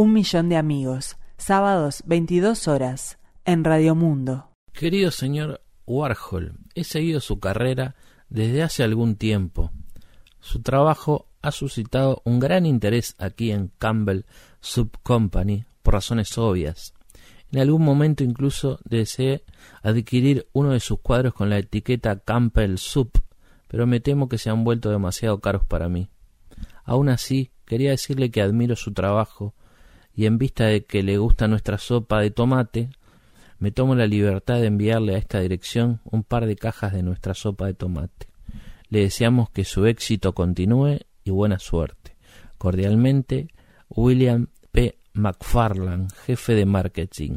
Un millón de amigos, sábados 22 horas, en Radio Mundo. Querido señor Warhol, he seguido su carrera desde hace algún tiempo. Su trabajo ha suscitado un gran interés aquí en Campbell Sub Company por razones obvias. En algún momento incluso deseé adquirir uno de sus cuadros con la etiqueta Campbell Sub, pero me temo que se han vuelto demasiado caros para mí. Aún así, quería decirle que admiro su trabajo y en vista de que le gusta nuestra sopa de tomate, me tomo la libertad de enviarle a esta dirección un par de cajas de nuestra sopa de tomate. Le deseamos que su éxito continúe y buena suerte. Cordialmente, William P. McFarland, jefe de marketing.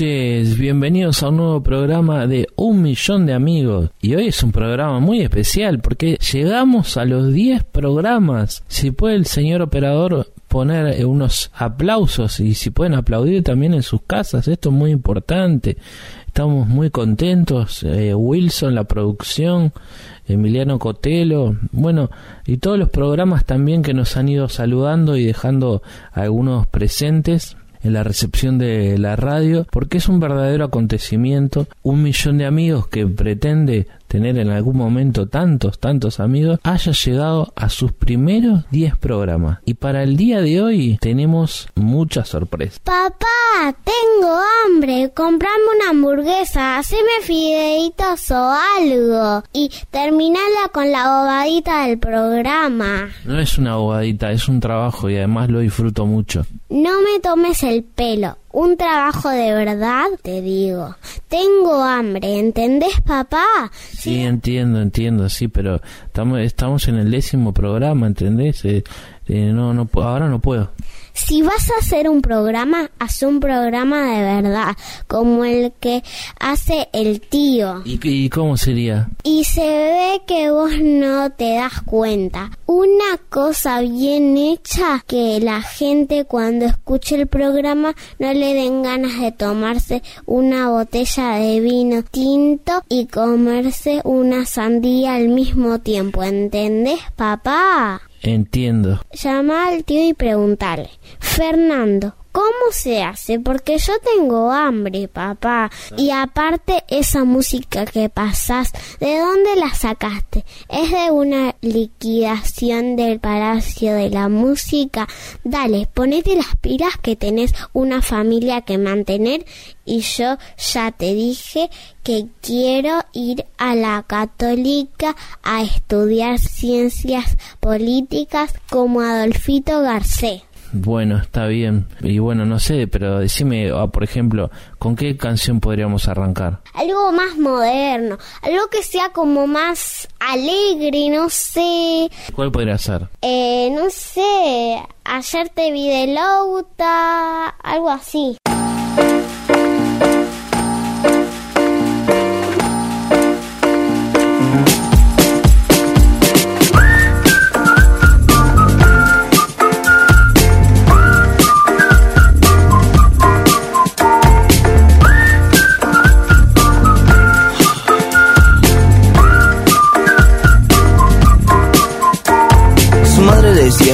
noches, bienvenidos a un nuevo programa de Un Millón de Amigos. Y hoy es un programa muy especial porque llegamos a los 10 programas. Si puede el señor operador poner eh, unos aplausos y si pueden aplaudir también en sus casas, esto es muy importante. Estamos muy contentos, eh, Wilson, la producción, Emiliano Cotelo, bueno, y todos los programas también que nos han ido saludando y dejando algunos presentes en la recepción de la radio, porque es un verdadero acontecimiento, un millón de amigos que pretende tener en algún momento tantos, tantos amigos, haya llegado a sus primeros 10 programas. Y para el día de hoy tenemos muchas sorpresas. Papá, tengo hambre. Comprame una hamburguesa, haceme fideitos o algo. Y terminala con la bobadita del programa. No es una bobadita, es un trabajo y además lo disfruto mucho. No me tomes el pelo. Un trabajo de verdad, te digo. Tengo hambre, ¿entendés, papá? Sí, entiendo, entiendo, sí, pero estamos, estamos en el décimo programa, ¿entendés? Eh, eh, no, no, ahora no puedo. Si vas a hacer un programa, haz un programa de verdad, como el que hace el tío. ¿Y, y cómo sería? Y se ve que vos no te das cuenta. Una cosa bien hecha que la gente cuando escuche el programa no le den ganas de tomarse una botella de vino tinto y comerse una sandía al mismo tiempo. ¿Entendés, papá? Entiendo. Llama al tío y preguntarle. Fernando, ¿cómo se hace? Porque yo tengo hambre, papá. Y aparte, esa música que pasás, ¿de dónde la sacaste? ¿Es de una liquidación del Palacio de la Música? Dale, ponete las pilas que tenés una familia que mantener y yo ya te dije que quiero ir a la católica a estudiar ciencias políticas como Adolfito Garcés. Bueno, está bien. Y bueno, no sé, pero decime, ah, por ejemplo, ¿con qué canción podríamos arrancar? Algo más moderno, algo que sea como más alegre, no sé. ¿Cuál podría ser? Eh, no sé, ayer te vi de Lauta, algo así.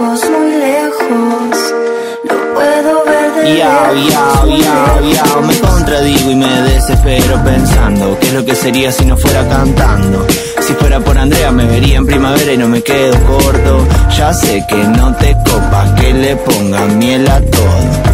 muy lejos. Lo puedo ver de lejos. lejos. Me contradigo y me desespero pensando ¿Qué es lo que sería si no fuera cantando? Si fuera por Andrea me vería en primavera y no me quedo corto Ya sé que no te copas que le pongan miel a todo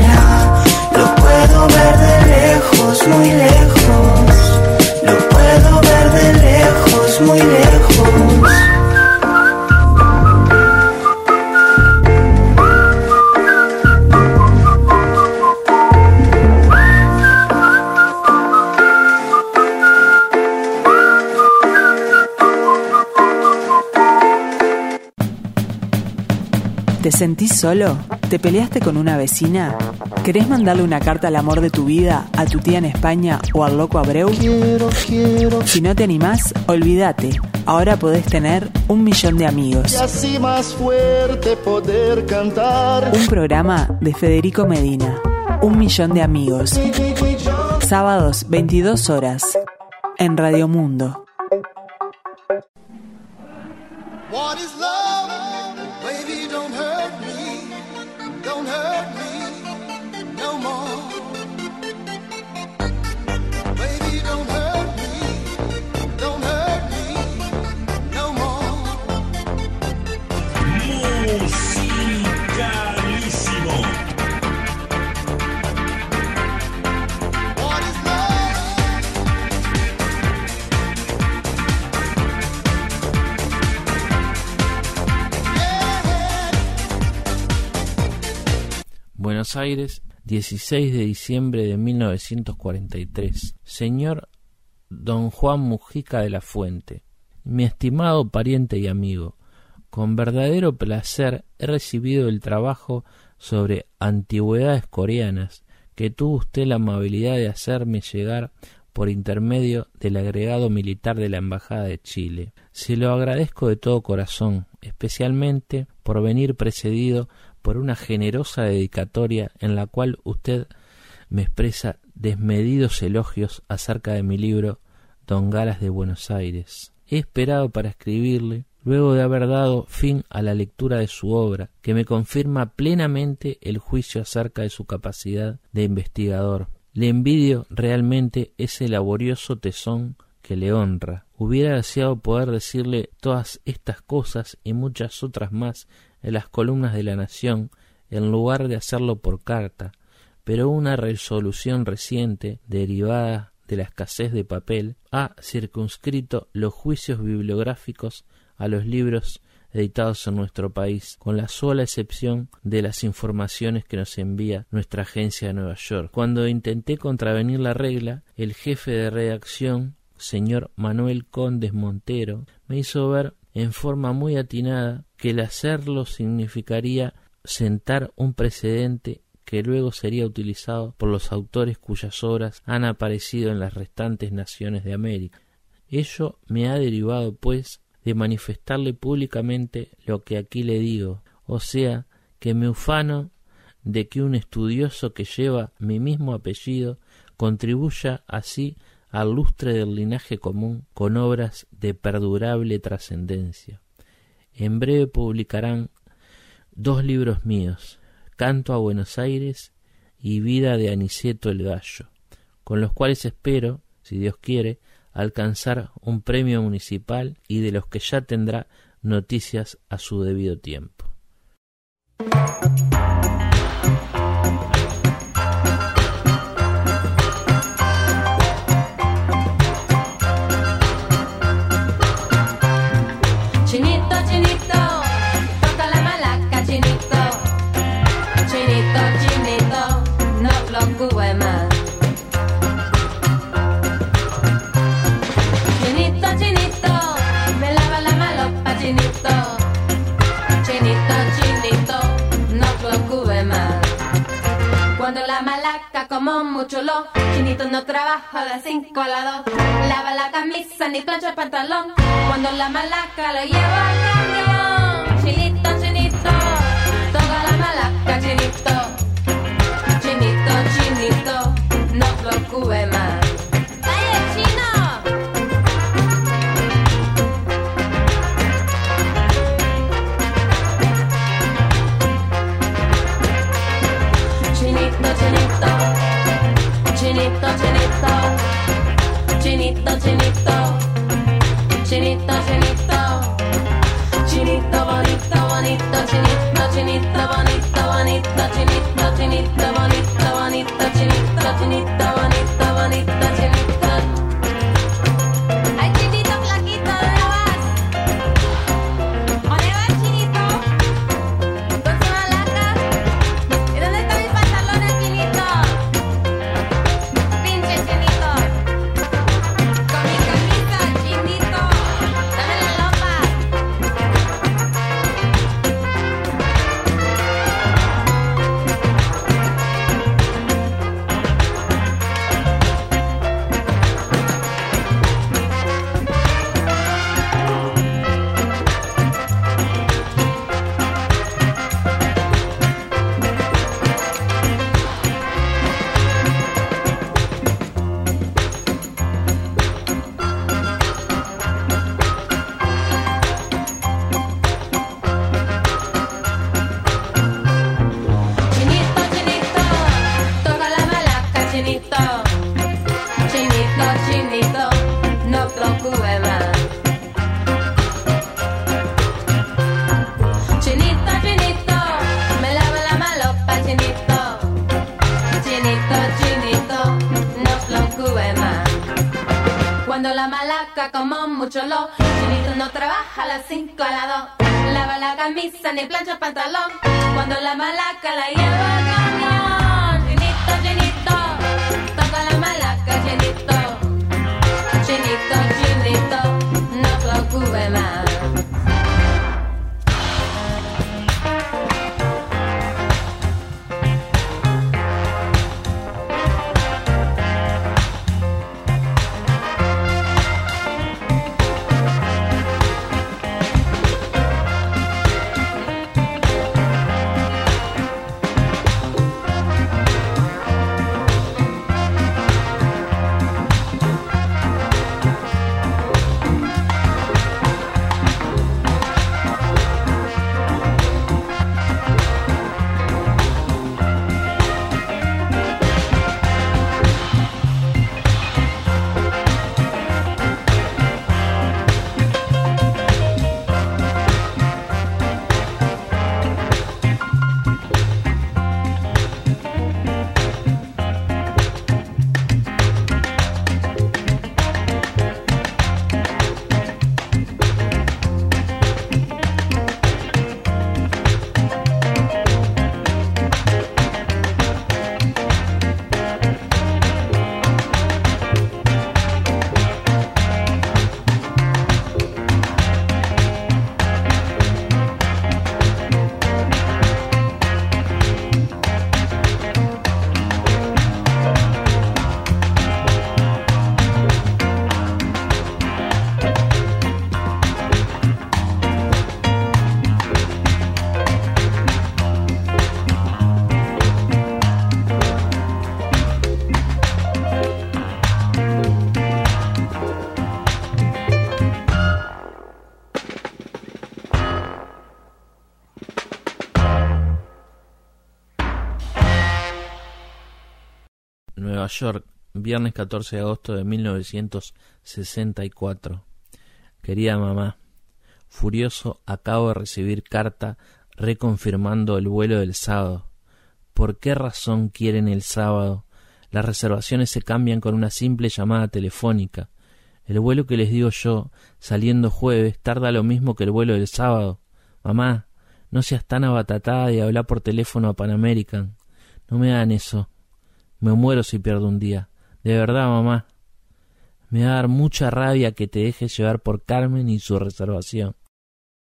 Sentís solo? ¿Te peleaste con una vecina? ¿Querés mandarle una carta al amor de tu vida a tu tía en España o al loco Abreu? Si no te animás, olvídate. Ahora podés tener un millón de amigos. Y así más fuerte poder cantar. Un programa de Federico Medina. Un millón de amigos. Sábados, 22 horas. En Radio Mundo. What is Aires, 16 de diciembre de 1943. Señor Don Juan Mujica de la Fuente, mi estimado pariente y amigo, Con verdadero placer he recibido el trabajo sobre antigüedades coreanas que tuvo usted la amabilidad de hacerme llegar por intermedio del agregado militar de la Embajada de Chile. Se lo agradezco de todo corazón, especialmente por venir precedido por una generosa dedicatoria en la cual usted me expresa desmedidos elogios acerca de mi libro Don Galas de Buenos Aires. He esperado para escribirle, luego de haber dado fin a la lectura de su obra, que me confirma plenamente el juicio acerca de su capacidad de investigador. Le envidio realmente ese laborioso tesón que le honra. Hubiera deseado poder decirle todas estas cosas y muchas otras más en las columnas de la Nación, en lugar de hacerlo por carta, pero una resolución reciente, derivada de la escasez de papel, ha circunscrito los juicios bibliográficos a los libros editados en nuestro país, con la sola excepción de las informaciones que nos envía nuestra agencia de Nueva York. Cuando intenté contravenir la regla, el jefe de redacción, señor Manuel Condes Montero, me hizo ver en forma muy atinada que el hacerlo significaría sentar un precedente que luego sería utilizado por los autores cuyas obras han aparecido en las restantes naciones de América. Ello me ha derivado, pues, de manifestarle públicamente lo que aquí le digo, o sea, que me ufano de que un estudioso que lleva mi mismo apellido contribuya así al lustre del linaje común con obras de perdurable trascendencia. En breve publicarán dos libros míos, Canto a Buenos Aires y Vida de Aniceto el Gallo, con los cuales espero, si Dios quiere, alcanzar un premio municipal y de los que ya tendrá noticias a su debido tiempo. Lo Chinito no trabaja de 5 a la 2 Lava la camisa ni plancha el pantalón Cuando la malaca lo lleva al camión Chinito, chinito Toda la malaca, chinito. Chinito, chinito No preocupe más chinito, chinito bonito, bonito, chinito, chinito bonito, bonito, chinito, chinito York, viernes 14 de agosto de 1964. Querida mamá, furioso acabo de recibir carta reconfirmando el vuelo del sábado. ¿Por qué razón quieren el sábado? Las reservaciones se cambian con una simple llamada telefónica. El vuelo que les digo yo, saliendo jueves, tarda lo mismo que el vuelo del sábado. Mamá, no seas tan abatatada de hablar por teléfono a Pan American. No me hagan eso. Me muero si pierdo un día. De verdad, mamá. Me va a dar mucha rabia que te dejes llevar por Carmen y su reservación.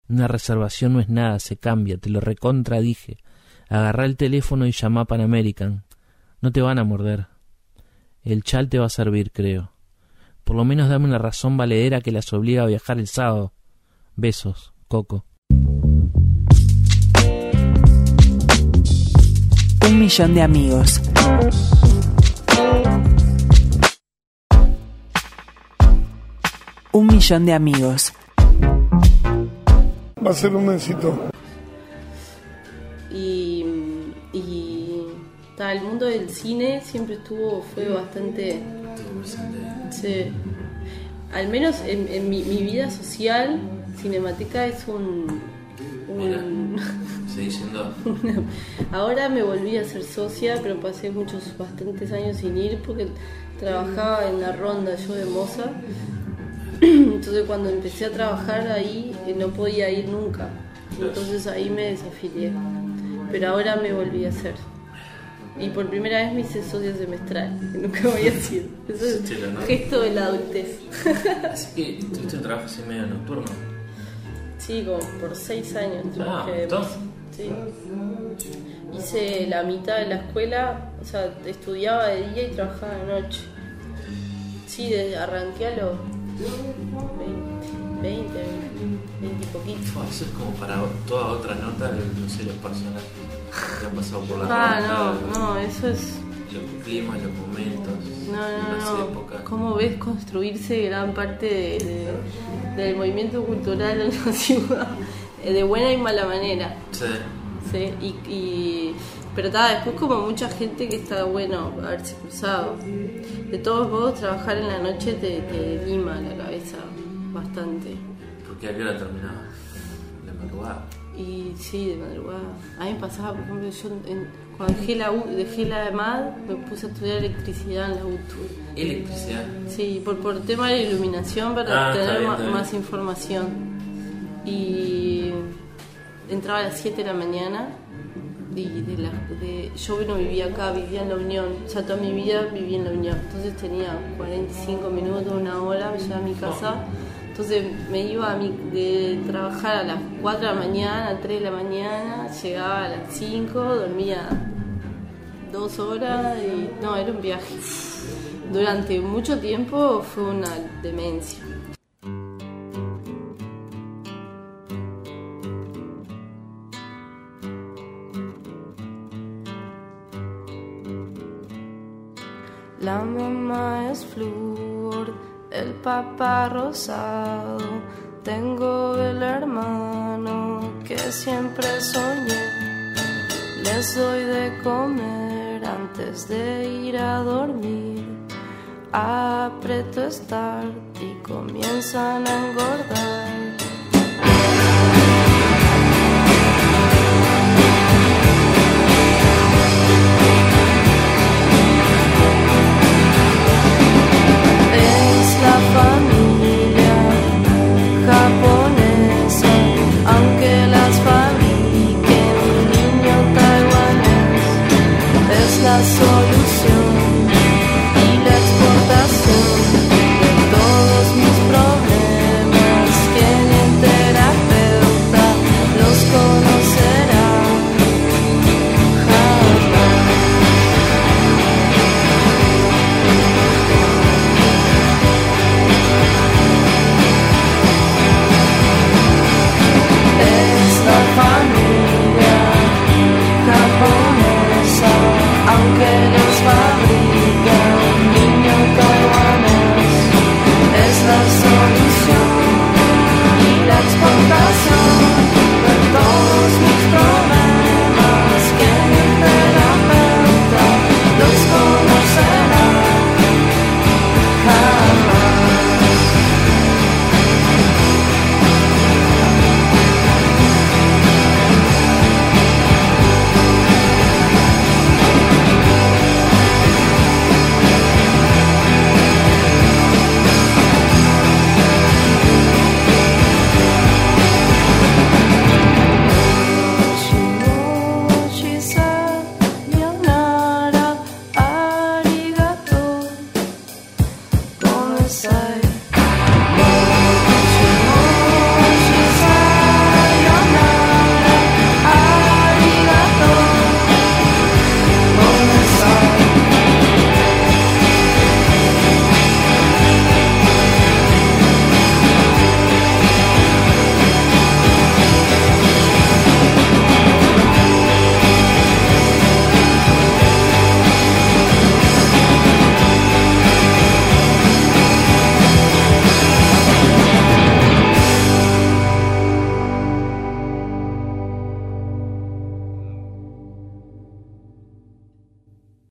Una reservación no es nada, se cambia, te lo recontradije. Agarrá el teléfono y llama Pan American. No te van a morder. El chal te va a servir, creo. Por lo menos dame una razón valedera que las obliga a viajar el sábado. Besos, Coco. Un millón de amigos. Un millón de amigos. Va a ser un éxito. y, y ta, el mundo del cine siempre estuvo, fue bastante, sí. al menos en, en mi, mi vida social, Cinemateca es un, un- Seguí siendo. ahora me volví a ser socia, pero pasé muchos, bastantes años sin ir porque trabajaba en la ronda yo de Moza. Entonces cuando empecé a trabajar ahí eh, no podía ir nunca. Entonces ahí me desafilié. Pero ahora me volví a hacer. Y por primera vez me hice socia semestral, que nunca había sido. Eso es gesto de la adultez. Así que tuviste un trabajo así medio nocturno. Sí, como por seis años trabajé de ¿todo? moza. Sí. Hice la mitad de la escuela, o sea, estudiaba de día y trabajaba de noche. Sí, arranqué a los 20, 20, 20 y poquito. Fua, Eso es como para toda otra nota, no sé, los personajes que han pasado por la Ah, no, no, eso es. Los climas, los momentos, No, las no, épocas. ¿Cómo ves construirse gran parte de- de- del movimiento cultural en la ciudad? Eh, De buena y mala manera. Sí. Sí, y, y- pero está, después como mucha gente que está bueno haberse cruzado. De todos modos, trabajar en la noche te, te lima la cabeza bastante. Porque a qué hora terminaba? De madrugada. Y sí, de madrugada. A mí me pasaba, por ejemplo, yo en- cuando dejé la, U- dejé la de MAD, me puse a estudiar electricidad en la UTU. Electricidad. Sí, por, por tema de iluminación para Ah, tener bien, bien. más información. Y entraba a las 7 de la mañana de la, de, yo no vivía acá, vivía en la Unión, sea, toda mi vida viví en la Unión. Entonces tenía 45 minutos, una hora, llevaba a mi casa. Entonces me iba a mi, de trabajar a las 4 de la mañana, a 3 de la mañana, llegaba a las 5, dormía dos horas y no, era un viaje. Durante mucho tiempo fue una demencia. La mamá es flor, el papá rosado. Tengo el hermano que siempre soñé. Les doy de comer antes de ir a dormir. Aprieto start y comienzan a engordar. Es la familia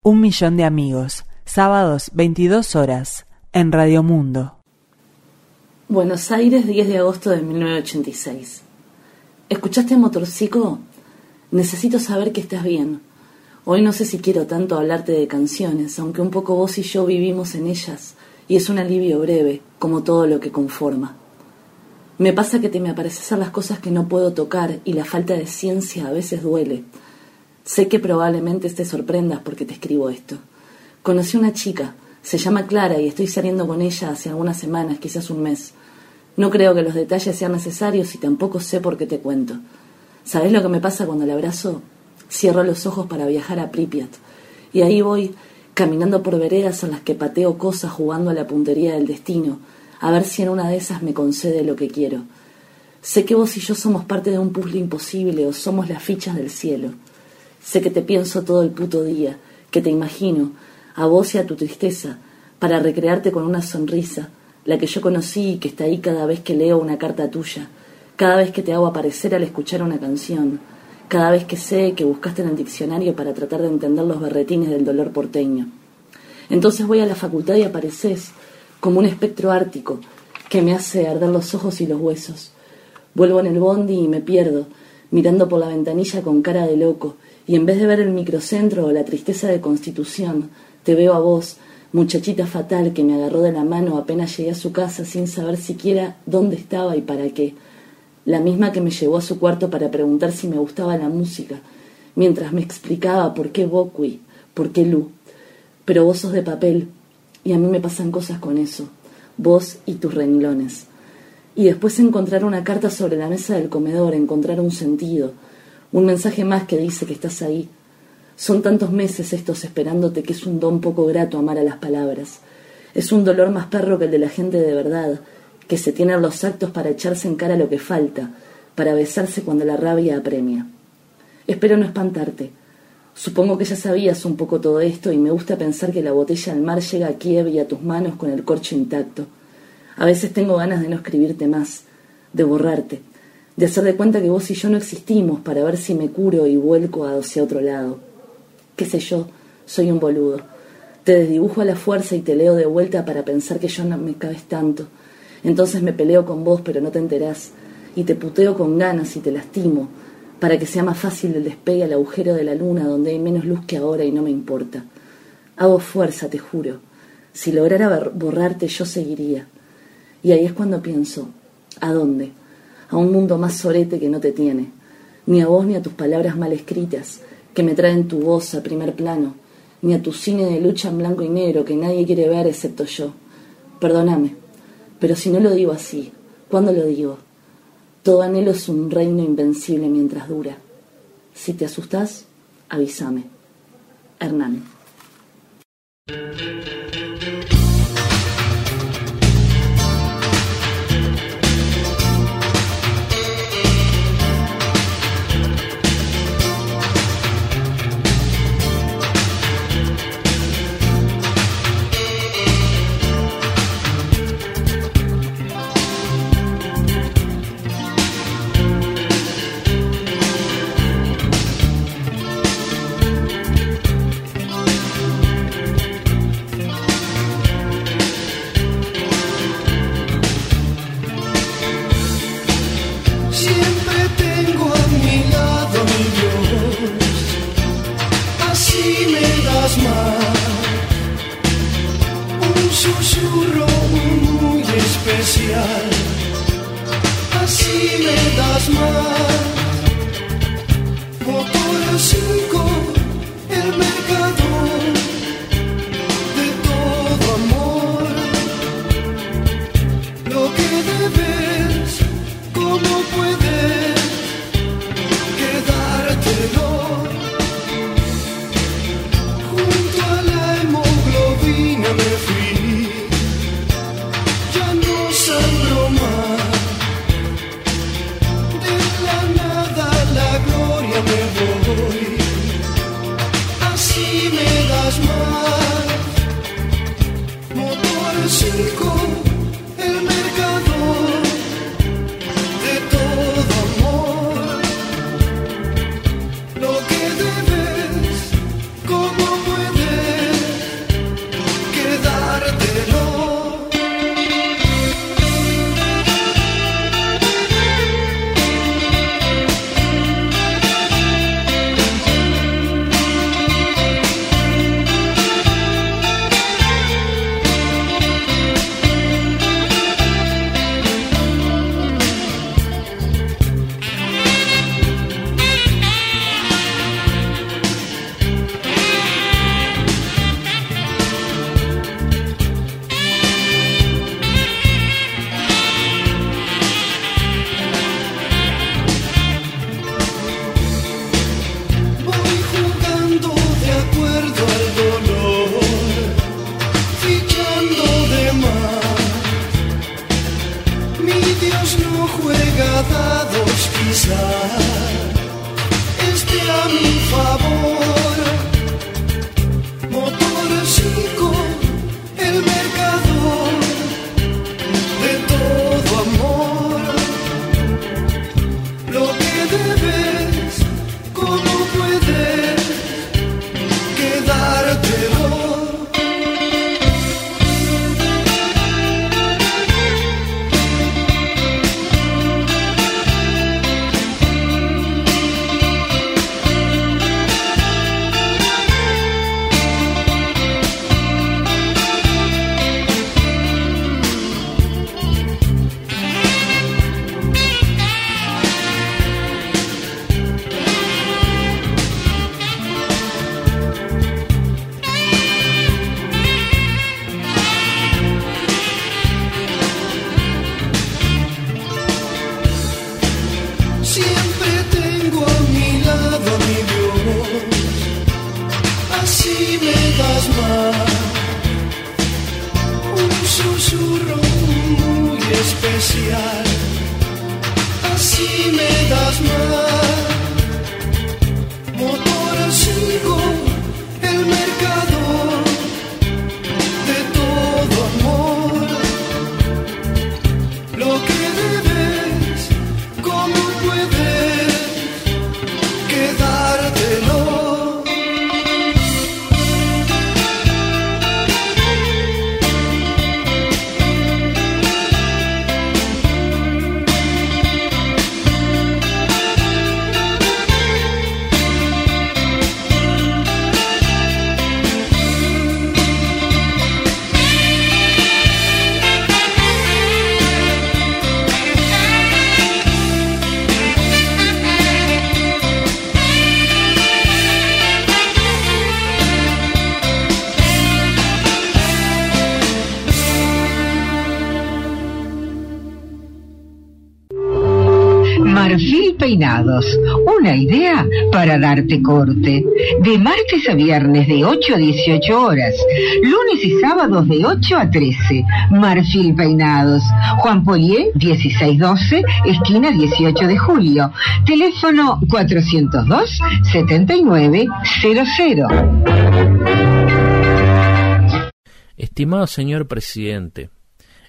Un millón de amigos, sábados 22 horas, en Radio Mundo. Buenos Aires, 10 de agosto de 1986. ¿Escuchaste a Motorcico? Necesito saber que estás bien. Hoy no sé si quiero tanto hablarte de canciones, aunque un poco vos y yo vivimos en ellas, y es un alivio breve, como todo lo que conforma. Me pasa que te me apareces a las cosas que no puedo tocar y la falta de ciencia a veces duele. Sé que probablemente te sorprendas porque te escribo esto. Conocí una chica, se llama Clara y estoy saliendo con ella hace algunas semanas, quizás un mes. No creo que los detalles sean necesarios y tampoco sé por qué te cuento. ¿Sabes lo que me pasa cuando la abrazo? Cierro los ojos para viajar a Pripyat y ahí voy caminando por veredas en las que pateo cosas jugando a la puntería del destino, a ver si en una de esas me concede lo que quiero. Sé que vos y yo somos parte de un puzzle imposible o somos las fichas del cielo. Sé que te pienso todo el puto día, que te imagino, a vos y a tu tristeza, para recrearte con una sonrisa, la que yo conocí y que está ahí cada vez que leo una carta tuya, cada vez que te hago aparecer al escuchar una canción, cada vez que sé que buscaste en el diccionario para tratar de entender los berretines del dolor porteño. Entonces voy a la facultad y apareces como un espectro ártico que me hace arder los ojos y los huesos. Vuelvo en el bondi y me pierdo, mirando por la ventanilla con cara de loco, y en vez de ver el microcentro o la tristeza de Constitución, te veo a vos, muchachita fatal que me agarró de la mano apenas llegué a su casa sin saber siquiera dónde estaba y para qué. La misma que me llevó a su cuarto para preguntar si me gustaba la música, mientras me explicaba por qué Bokwi, por qué Lu. Pero vos sos de papel, y a mí me pasan cosas con eso, vos y tus renglones. Y después encontrar una carta sobre la mesa del comedor, encontrar un sentido, un mensaje más que dice que estás ahí. Son tantos meses estos esperándote que es un don poco grato amar a las palabras. Es un dolor más perro que el de la gente de verdad, que se tienen los actos para echarse en cara lo que falta, para besarse cuando la rabia apremia. Espero no espantarte. Supongo que ya sabías un poco todo esto y me gusta pensar que la botella al mar llega a Kiev y a tus manos con el corcho intacto. A veces tengo ganas de no escribirte más, de borrarte, de hacer de cuenta que vos y yo no existimos para ver si me curo y vuelco hacia otro lado. Qué sé yo, soy un boludo. Te desdibujo a la fuerza y te leo de vuelta para pensar que yo no me cabes tanto. Entonces me peleo con vos, pero no te enterás. Y te puteo con ganas y te lastimo, para que sea más fácil el despegue al agujero de la luna donde hay menos luz que ahora y no me importa. Hago fuerza, te juro. Si lograra borrarte, yo seguiría. Y ahí es cuando pienso, ¿a dónde? A un mundo más sorete que no te tiene, ni a vos ni a tus palabras mal escritas, que me traen tu voz a primer plano, ni a tu cine de lucha en blanco y negro que nadie quiere ver excepto yo. Perdóname, pero si no lo digo así, ¿cuándo lo digo? Todo anhelo es un reino invencible mientras dura. Si te asustás, avísame. Hernán. Darte corte. De martes a viernes de 8 a 18 horas, lunes y sábados de 8 a 13. Marfil Peinados, Juan Polié 1612, esquina 18 de julio. Teléfono 402 7900. Estimado señor presidente,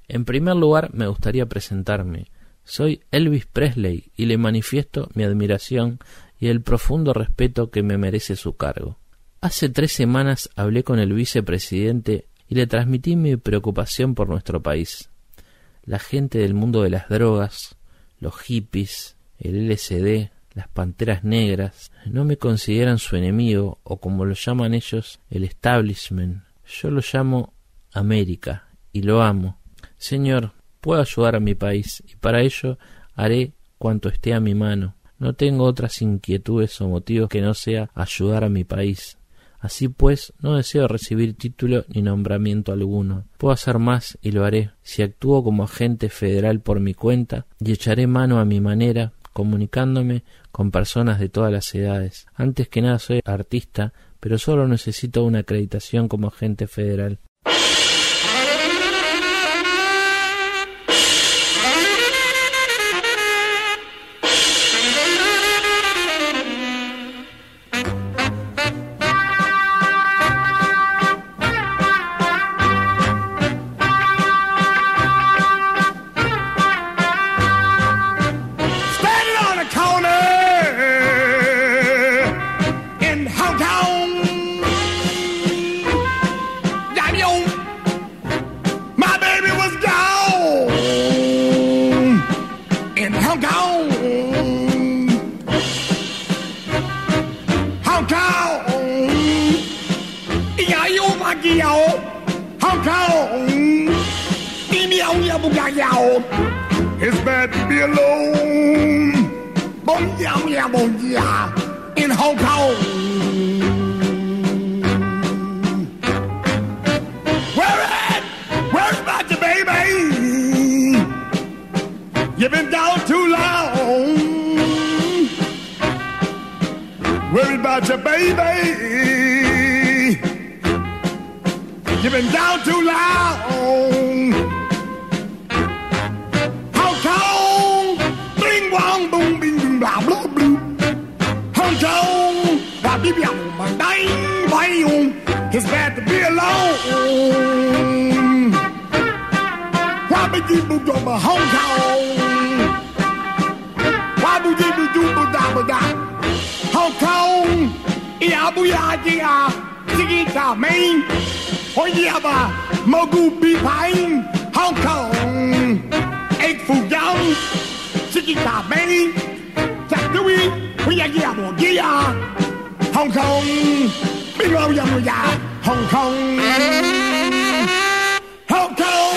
en primer lugar me gustaría presentarme. Soy Elvis Presley y le manifiesto mi admiración y el profundo respeto que me merece su cargo. Hace tres semanas hablé con el vicepresidente y le transmití mi preocupación por nuestro país. La gente del mundo de las drogas, los hippies, el LSD, las panteras negras, no me consideran su enemigo o como lo llaman ellos, el establishment. Yo lo llamo América y lo amo. Señor, puedo ayudar a mi país y para ello haré cuanto esté a mi mano. No tengo otras inquietudes o motivos que no sea ayudar a mi país. Así pues, no deseo recibir título ni nombramiento alguno. Puedo hacer más y lo haré si actúo como agente federal por mi cuenta y echaré mano a mi manera, comunicándome con personas de todas las edades. Antes que nada soy artista, pero solo necesito una acreditación como agente federal. Like. Hong Kong. Meow, meow, meow. It's bad to be alone. Bon yeah, yeah, yeah. In Hong Kong. Where at? About your baby? You've been down too long. Worried about your baby. You've been down too long. Hong Kong, bling bong, boom, bing, bing, blah, blah, blue. Hong Kong, blah, blah, blah, blah, dang, bang. It's bad to be alone. Why be you do my Hong Kong? Why do you do da ba da? Hong Kong, yeah, booyah, yeah, chicken, main. Hoi jabba, mogu bi pain, Hong Kong. Ik fu yao, chiki ta mei, chak dui, hui ya gia bo gia. Hong Kong, bi mo ya mo ya, Hong Kong. Hong Kong.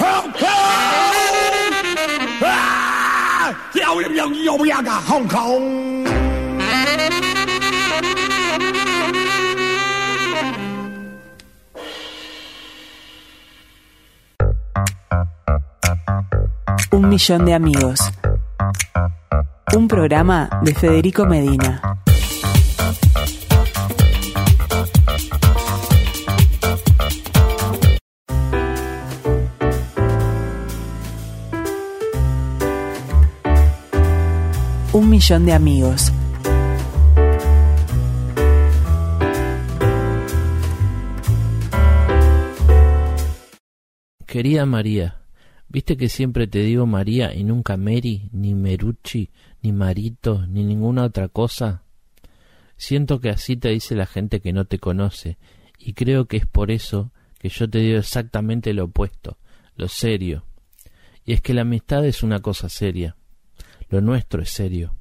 Hong Kong. Ah, 要要要不要个 Hong Kong？Un millón de amigos. Un programa de Federico Medina. Un millón de amigos. Querida María, ¿viste que siempre te digo María y nunca Mary, ni Merucci, ni Marito, ni ninguna otra cosa? Siento que así te dice la gente que no te conoce, y creo que es por eso que yo te digo exactamente lo opuesto, lo serio. Y es que la amistad es una cosa seria, lo nuestro es serio.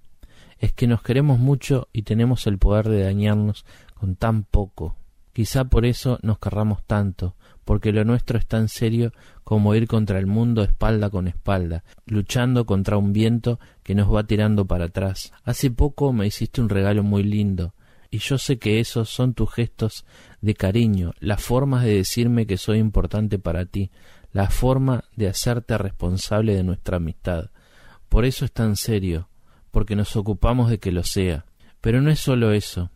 Es que nos queremos mucho y tenemos el poder de dañarnos con tan poco. Quizá por eso nos querramos tanto, porque lo nuestro es tan serio como ir contra el mundo espalda con espalda, luchando contra un viento que nos va tirando para atrás. Hace poco me hiciste un regalo muy lindo, y yo sé que esos son tus gestos de cariño, las formas de decirme que soy importante para ti, la forma de hacerte responsable de nuestra amistad. Por eso es tan serio, porque nos ocupamos de que lo sea. Pero no es solo eso.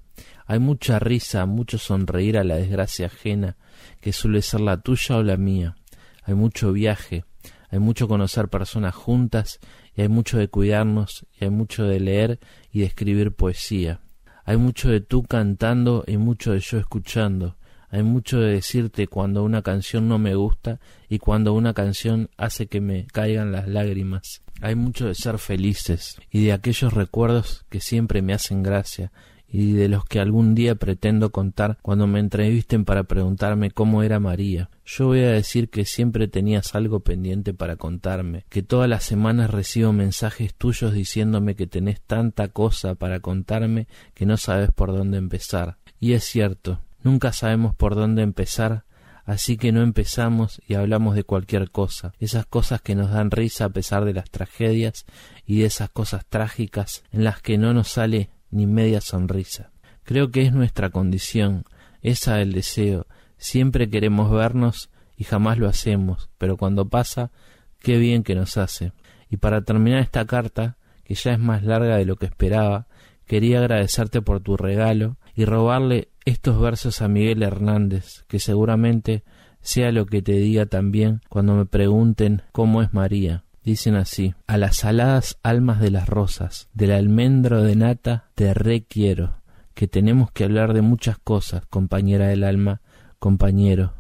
Hay mucha risa, mucho sonreír a la desgracia ajena, que suele ser la tuya o la mía. Hay mucho viaje, hay mucho conocer personas juntas, y hay mucho de cuidarnos, y hay mucho de leer y de escribir poesía. Hay mucho de tú cantando y mucho de yo escuchando. Hay mucho de decirte cuando una canción no me gusta y cuando una canción hace que me caigan las lágrimas. Hay mucho de ser felices y de aquellos recuerdos que siempre me hacen gracia y de los que algún día pretendo contar cuando me entrevisten para preguntarme cómo era María. Yo voy a decir que siempre tenías algo pendiente para contarme, que todas las semanas recibo mensajes tuyos diciéndome que tenés tanta cosa para contarme que no sabes por dónde empezar. Y es cierto, nunca sabemos por dónde empezar Así que no empezamos y hablamos de cualquier cosa, esas cosas que nos dan risa a pesar de las tragedias y de esas cosas trágicas en las que no nos sale ni media sonrisa. Creo que es nuestra condición, esa el deseo. Siempre queremos vernos y jamás lo hacemos, pero cuando pasa, qué bien que nos hace. Y para terminar esta carta, que ya es más larga de lo que esperaba, quería agradecerte por tu regalo y robarle estos versos a Miguel Hernández, que seguramente sea lo que te diga también cuando me pregunten cómo es María. Dicen así, a las aladas almas de las rosas, del almendro de nata, te requiero, que tenemos que hablar de muchas cosas, compañera del alma, compañero.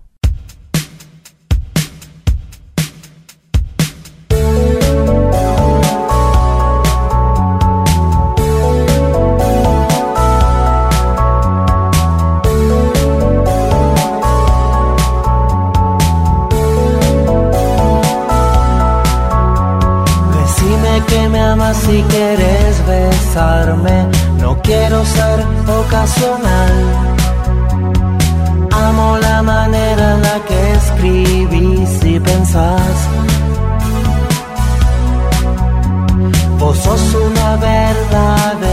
No quiero ser ocasional. Amo la manera en la que escribís y pensás. Vos sos una verdadera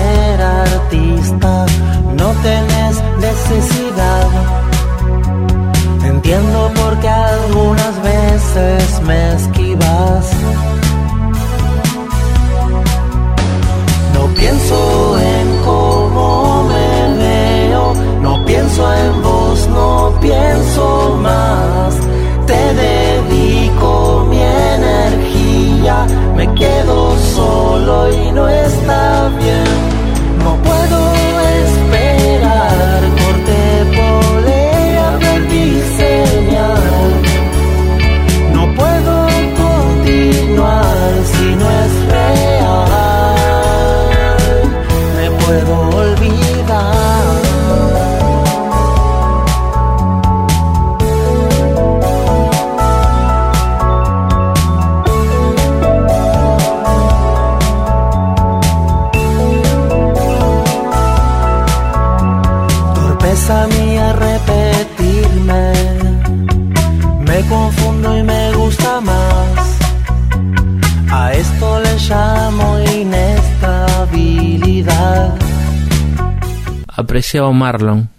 Apreciado Marlon,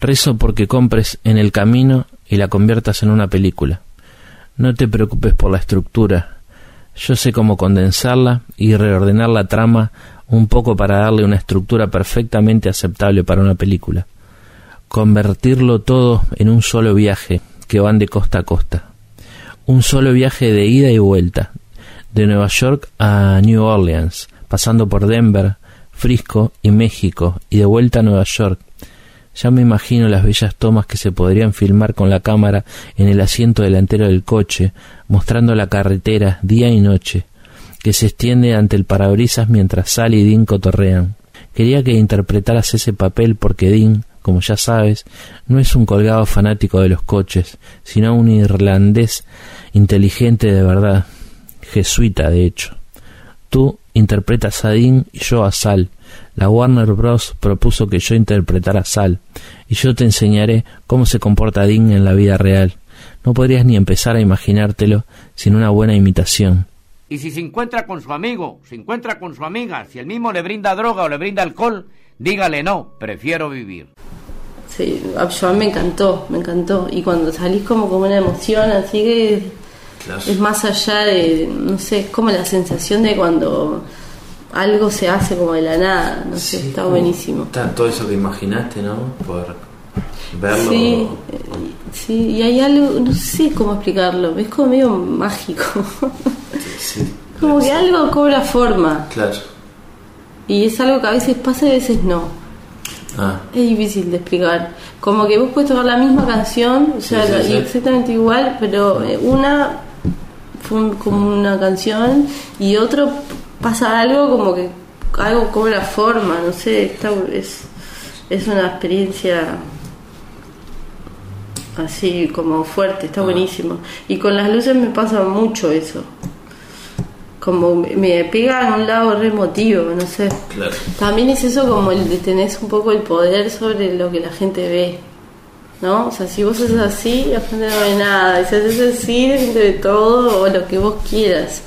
rezo porque compres en el camino y la conviertas en una película. No te preocupes por la estructura. Yo sé cómo condensarla y reordenar la trama un poco para darle una estructura perfectamente aceptable para una película. Convertirlo todo en un solo viaje que van de costa a costa. Un solo viaje de ida y vuelta, de Nueva York a New Orleans, pasando por Denver, Frisco y México y de vuelta a Nueva York. Ya me imagino las bellas tomas que se podrían filmar con la cámara en el asiento delantero del coche, mostrando la carretera día y noche, que se extiende ante el parabrisas mientras Sally y Dean cotorrean. Quería que interpretaras ese papel porque Dean, como ya sabes, no es un colgado fanático de los coches, sino un irlandés inteligente de verdad, jesuita de hecho. Tú interpretas a Dean y yo a Sal. La Warner Bros. propuso que yo interpretara a Sal, y yo te enseñaré cómo se comporta Dean en la vida real. No podrías ni empezar a imaginártelo sin una buena imitación. Y si se encuentra con su amigo, se encuentra con su amiga, si el mismo le brinda droga o le brinda alcohol, dígale no, prefiero vivir. Sí, a mí me encantó, me encantó. Y cuando salís como con una emoción, así que es más allá de, no sé, es como la sensación de cuando algo se hace como de la nada, no sé, está buenísimo. Está todo eso que imaginaste, ¿no? Por verlo. Sí, sí, y hay algo, no sé cómo explicarlo, es como medio mágico. Sí, como que algo cobra forma. claro. Y es algo que a veces pasa y a veces no. Ah, Es difícil de explicar. Como que vos puedes tocar la misma canción, o sea, exactamente igual, pero una fue un- como una canción y otro pasa algo como que algo cobra forma, no sé, está, es, es una experiencia así como fuerte, Ah. está buenísimo. Y con las luces me pasa mucho eso. Como me- pega en un lado re emotivo, no sé. claro. También es eso como el de tenés un poco el poder sobre lo que la gente ve. ¿No? O sea, si vos haces así, la gente no ve nada. Y si haces así, la gente ve todo o lo que vos quieras.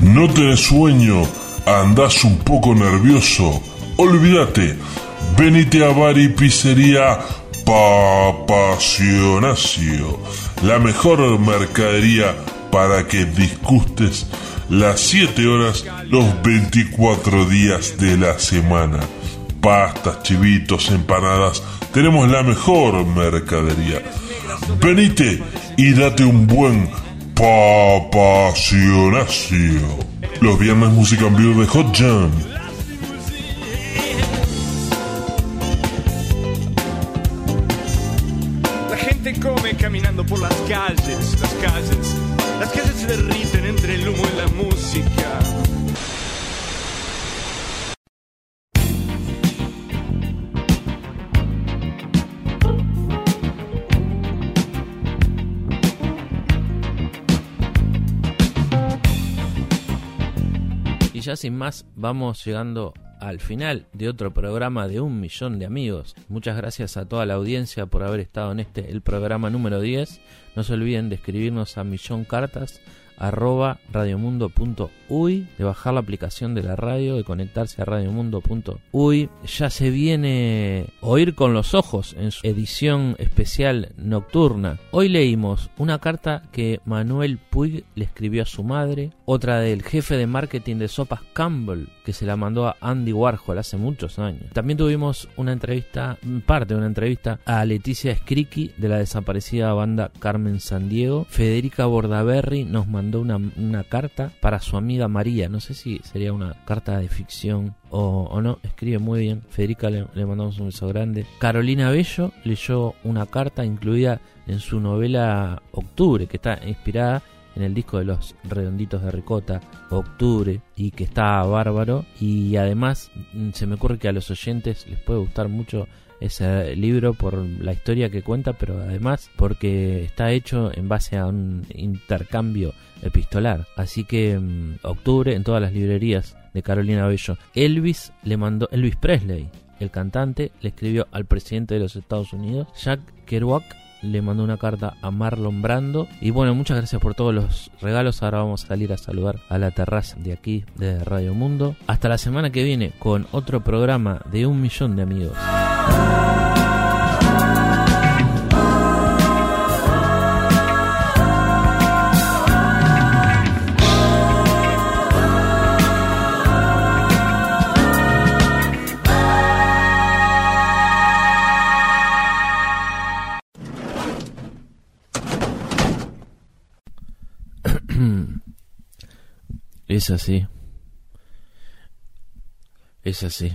No tenés sueño, andás un poco nervioso. Olvídate, venite a Bar y Pizzería Papacionacio, la mejor mercadería para que disgustes las 7 horas los 24 días de la semana. Pastas, chivitos, empanadas, tenemos la mejor mercadería. Venite y date un buen papacionacio. Los viernes música en vivo de Hot Jam. Ya sin más, vamos llegando al final de otro programa de un millón de amigos. Muchas gracias a toda la audiencia por haber estado en este, el programa número 10. No se olviden de escribirnos a milloncartas arroba radiomundo.uy, de bajar la aplicación de la radio, de conectarse a radiomundo.uy. Ya se viene Oír con los Ojos en su edición especial nocturna. Hoy leímos una carta que Manuel Puig le escribió a su madre, otra del jefe de marketing de Sopas Campbell, que se la mandó a Andy Warhol hace muchos años. También tuvimos una entrevista, parte de una entrevista a Leticia Scriqui de la desaparecida banda Carmen Sandiego. Federica Bordaberry nos mandó una, una carta para su amiga María. No sé si sería una carta de ficción o, o no. Escribe muy bien. Federica le, le mandamos un beso grande. Carolina Bello leyó una carta incluida en su novela Octubre, que está inspirada en el disco de los redonditos de ricota, Octubre, y que está bárbaro. Y además mm, se me ocurre que a los oyentes les puede gustar mucho ese libro por la historia que cuenta, pero además porque está hecho en base a un intercambio epistolar. Así que mm, octubre en todas las librerías de Carolina Bello. Elvis le mandó, Elvis Presley, el cantante, le escribió al presidente de los Estados Unidos, Jack Kerouac, le mandó una carta a Marlon Brando. Y bueno, muchas gracias por todos los regalos. Ahora vamos a salir a saludar a la terraza de aquí, de Radio Mundo. Hasta la semana que viene con otro programa de un millón de amigos. Es así. Es así.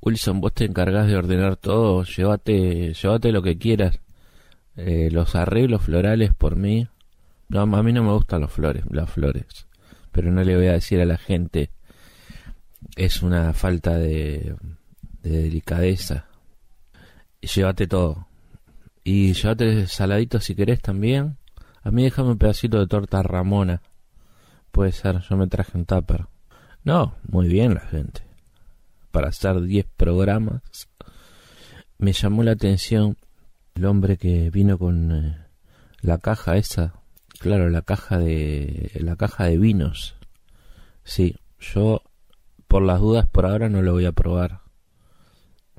Wilson, vos te encargás de ordenar todo, llévate, llévate lo que quieras. Eh, los arreglos florales por mí. No, a mí no me gustan los flores, las flores. Pero no le voy a decir a la gente. Es una falta de, de delicadeza. Llévate todo. Y llévate saladito si querés también. A mí déjame un pedacito de torta Ramona. Puede ser, yo me traje un tupper. No, muy bien la gente. Para hacer 10 programas. Me llamó la atención el hombre que vino con eh, la caja esa. Claro, la caja de la caja de vinos. Sí, yo por las dudas por ahora no lo voy a probar.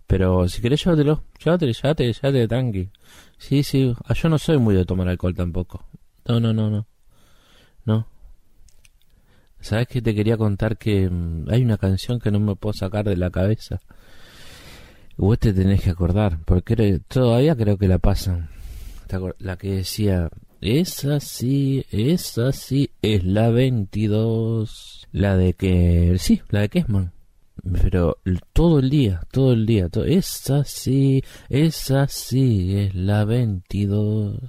Pero si querés llévatelo, llévatelo, llévatelo, llévatelo tranqui. Sí, sí, ah, yo no soy muy de tomar alcohol tampoco. No, no, no, no. No. ¿Sabes que te quería contar que mm, hay una canción que no me puedo sacar de la cabeza? Vos te tenés que acordar, porque todavía creo que la pasan. ¿Te acor- La que decía, es así, es así, es la 22. La de que, sí, la de Kesman. Pero todo el día, todo el día, todo, es así, es así, es la 22.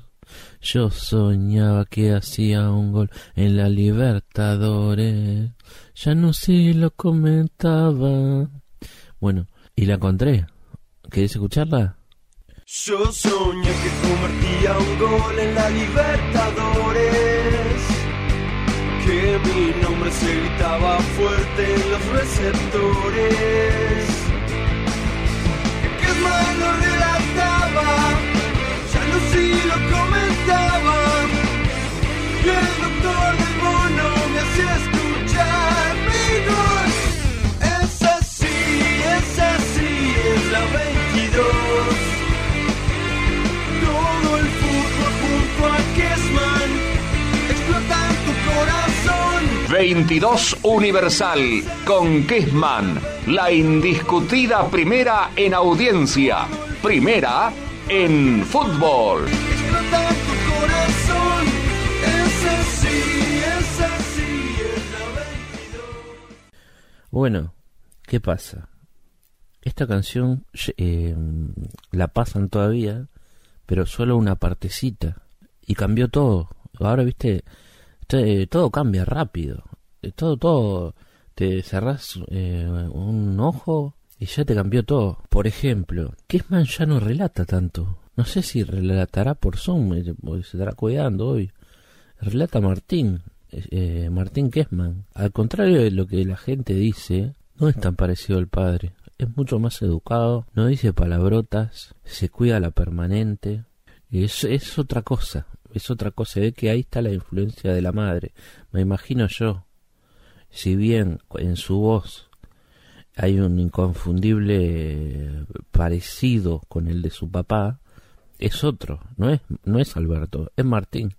Yo soñaba que hacía un gol en la Libertadores. Ya no sé lo comentaba. Bueno, y la encontré. ¿Querés escucharla? Yo soñé que convertía un gol en la Libertadores. Que mi nombre se gritaba fuerte en los receptores. Que malo relataba, ya no sí lo comentaba. 22 Universal con Kessman, la indiscutida primera en audiencia, primera en fútbol. Explota en tu corazón. Es así, es así, es la 22. Bueno, ¿qué pasa? Esta canción eh, la pasan todavía, pero solo una partecita. Y cambió todo. Ahora, viste, Te- todo cambia rápido. Todo, todo. Te cerrás eh, un ojo y ya te cambió todo. Por ejemplo, Kessman ya no relata tanto. No sé si relatará por Zoom, eh, se estará cuidando hoy. Relata Martín, eh, eh, Martín Kessman. Al contrario de lo que la gente dice, no es tan parecido al padre. Es mucho más educado, no dice palabrotas, se cuida la permanente. Es, es otra cosa, es otra cosa. Ve que ahí está la influencia de la madre. Me imagino yo, si bien en su voz hay un inconfundible parecido con el de su papá, es otro, no es, no es Alberto, es Martín.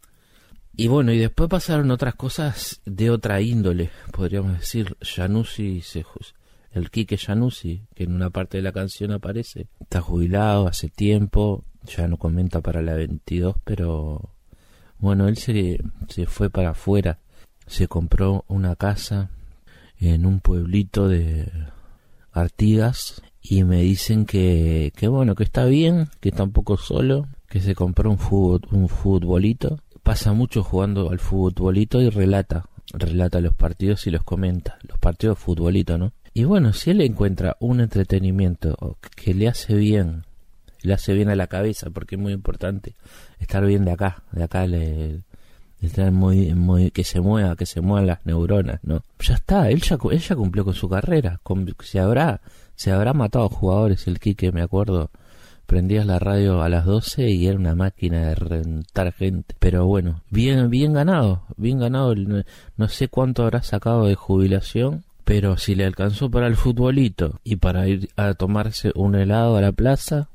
Y bueno, y después pasaron otras cosas de otra índole, podríamos decir. Januzzi, se, el Quique Januzzi, que en una parte de la canción aparece, está jubilado hace tiempo, ya no comenta para la 22, pero bueno, él se, se fue para afuera, se compró una casa en un pueblito de Artigas y me dicen que, que bueno, que está bien, que está un poco solo, que se compró un, fútbol, un futbolito, pasa mucho jugando al futbolito y relata, relata los partidos y los comenta, los partidos de ¿no? Y bueno, si él encuentra un entretenimiento que le hace bien, le hace bien a la cabeza, porque es muy importante estar bien de acá, de acá le, muy, que se mueva, que se muevan las neuronas, ¿no? Ya está, él ya, él ya cumplió con su carrera, se habrá, se habrá matado jugadores el Quique, me acuerdo, prendías la radio a las 12 y era una máquina de rentar gente, pero bueno, bien, bien ganado, bien ganado, no sé cuánto habrá sacado de jubilación, pero si le alcanzó para el futbolito y para ir a tomarse un helado a la plaza,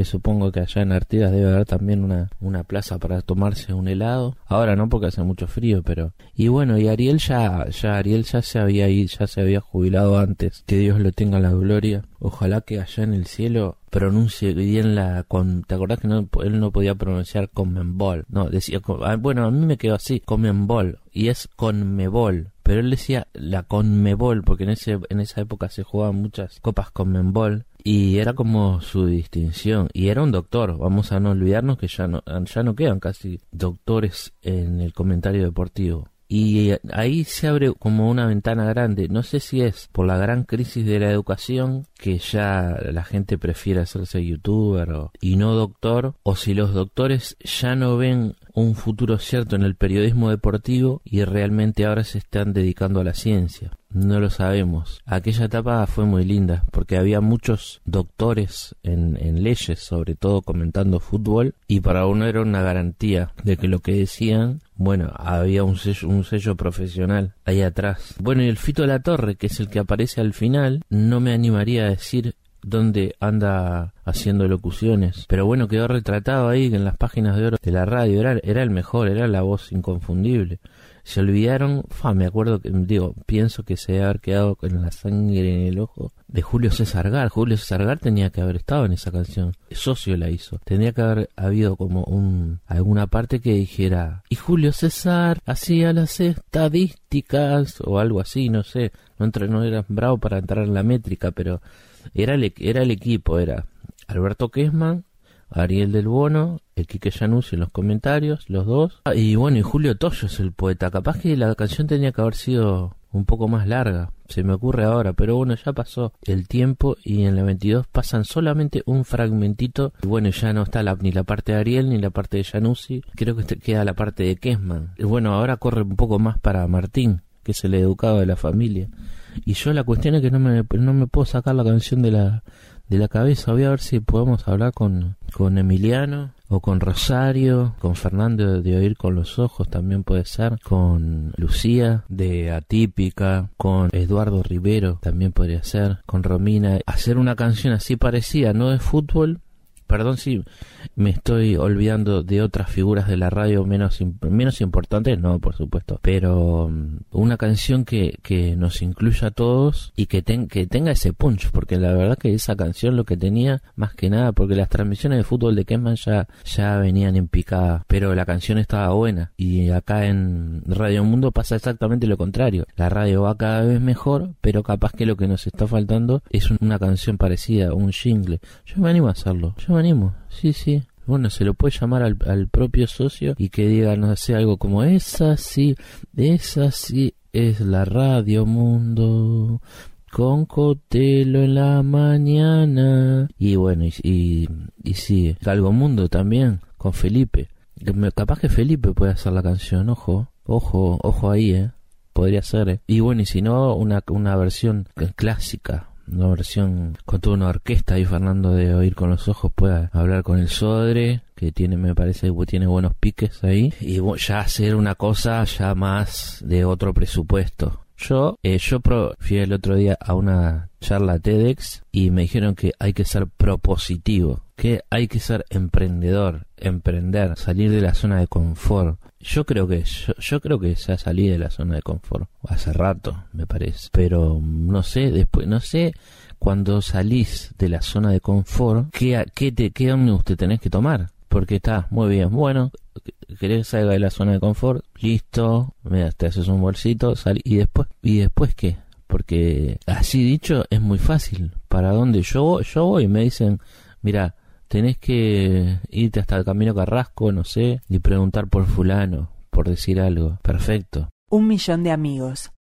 que supongo que allá en Artigas debe haber también una, una plaza para tomarse un helado. Ahora no porque hace mucho frío, pero y bueno, y Ariel ya ya Ariel ya se había ido, ya se había jubilado antes. Que Dios lo tenga en la gloria. Ojalá que allá en el cielo pronuncie bien la con ¿te acordás que no, él no podía pronunciar Conmebol? No, decía ah, bueno, a mí me quedó así, Conmebol y es Conmebol. Pero él decía la Conmebol porque en ese en esa época se jugaban muchas copas Conmebol y era como su distinción. Y era un doctor vamos a no olvidarnos que ya no ya no quedan casi doctores en el comentario deportivo. Y ahí se abre como una ventana grande. No sé si es por la gran crisis de la educación que ya la gente prefiere hacerse youtuber o- y no doctor o si los doctores ya no ven un futuro cierto en el periodismo deportivo y realmente ahora se están dedicando a la ciencia. No lo sabemos. Aquella etapa fue muy linda porque había muchos doctores en, leyes, sobre todo comentando fútbol, y para uno era una garantía de que lo que decían, bueno, había un sello, un sello profesional ahí atrás. Bueno, y el Fito de la Torre, que es el que aparece al final, no me animaría a decir dónde anda haciendo locuciones. Pero bueno, quedó retratado ahí en las páginas de oro de la radio. Era, era el mejor, era la voz inconfundible. Se olvidaron, fa, me acuerdo que, digo, pienso que se haber quedado con la sangre en el ojo de Julio César Gar. Julio César Gar tenía que haber estado en esa canción. Socio la hizo. Tendría que haber habido como un, alguna parte que dijera, y Julio César hacía las estadísticas o algo así, no sé. No era bravo para entrar en la métrica, pero era el, era el equipo, era Alberto Kessman, Ariel del Bono, el Quique Januzzi en los comentarios, los dos. Ah, y bueno, y Julio Toyo es el poeta. Capaz que la canción tenía que haber sido un poco más larga, se me ocurre ahora, pero bueno, ya pasó el tiempo y en la 22 pasan solamente un fragmentito. Y bueno, ya no está la, ni la parte de Ariel ni la parte de Januzzi, creo que queda la parte de Kessman. Y bueno, ahora corre un poco más para Martín, que es el educado de la familia. Y yo la cuestión es que no me, no me puedo sacar la canción de la, de la cabeza. Voy a ver si podemos hablar con, con Emiliano o con Rosario, con Fernando de Oír con los Ojos también puede ser, con Lucía de Atípica, con Eduardo Rivero también podría ser, con Romina. Hacer una canción así parecida, no de fútbol, perdón si me estoy olvidando de otras figuras de la radio menos menos importantes, no, por supuesto, pero mm, una canción que, que nos incluya a todos y que, ten- que tenga ese punch, porque la verdad que esa canción lo que tenía, más que nada, porque las transmisiones de fútbol de Kessman ya, ya venían en picada, pero la canción estaba buena y acá en Radio Mundo pasa exactamente lo contrario, la radio va cada vez mejor, pero capaz que lo que nos está faltando es un- una canción parecida, un jingle. Yo me animo a hacerlo, yo me animo, sí, sí. Bueno, se lo puede llamar al, al propio socio y que diga, no sé, algo como esa sí, esa sí es la radio mundo con Cotelo en la mañana. Y bueno, y, y, y sigue. Galgo Mundo también, con Felipe. Me- Capaz que Felipe puede hacer la canción, ojo, ojo, ojo ahí, eh. Podría ser, eh. Y bueno, y si no, una, una versión clásica. Una versión con toda una orquesta y Fernando de Oír con los Ojos pueda hablar con el Sodre, que tiene, me parece, tiene buenos piques ahí. Y ya hacer una cosa ya más de otro presupuesto. Yo, eh, yo pro- fui el otro día a una charla TEDx y me dijeron que hay que ser propositivo, que hay que ser emprendedor, emprender, salir de la zona de confort. Yo creo que yo, yo creo que ya salí de la zona de confort hace rato, me parece. Pero no sé, después no sé cuando salís de la zona de confort, ¿qué, qué, te, qué ómnibus te tenés que tomar? Porque está muy bien. Bueno, querés salga de la zona de confort, listo, mira, te haces un bolsito, sal, y después, ¿y después qué? Porque así dicho es muy fácil. ¿Para dónde yo? Yo voy me dicen, mira, tenés que irte hasta el Camino Carrasco, no sé, y preguntar por fulano, por decir algo. Perfecto. Un millón de amigos.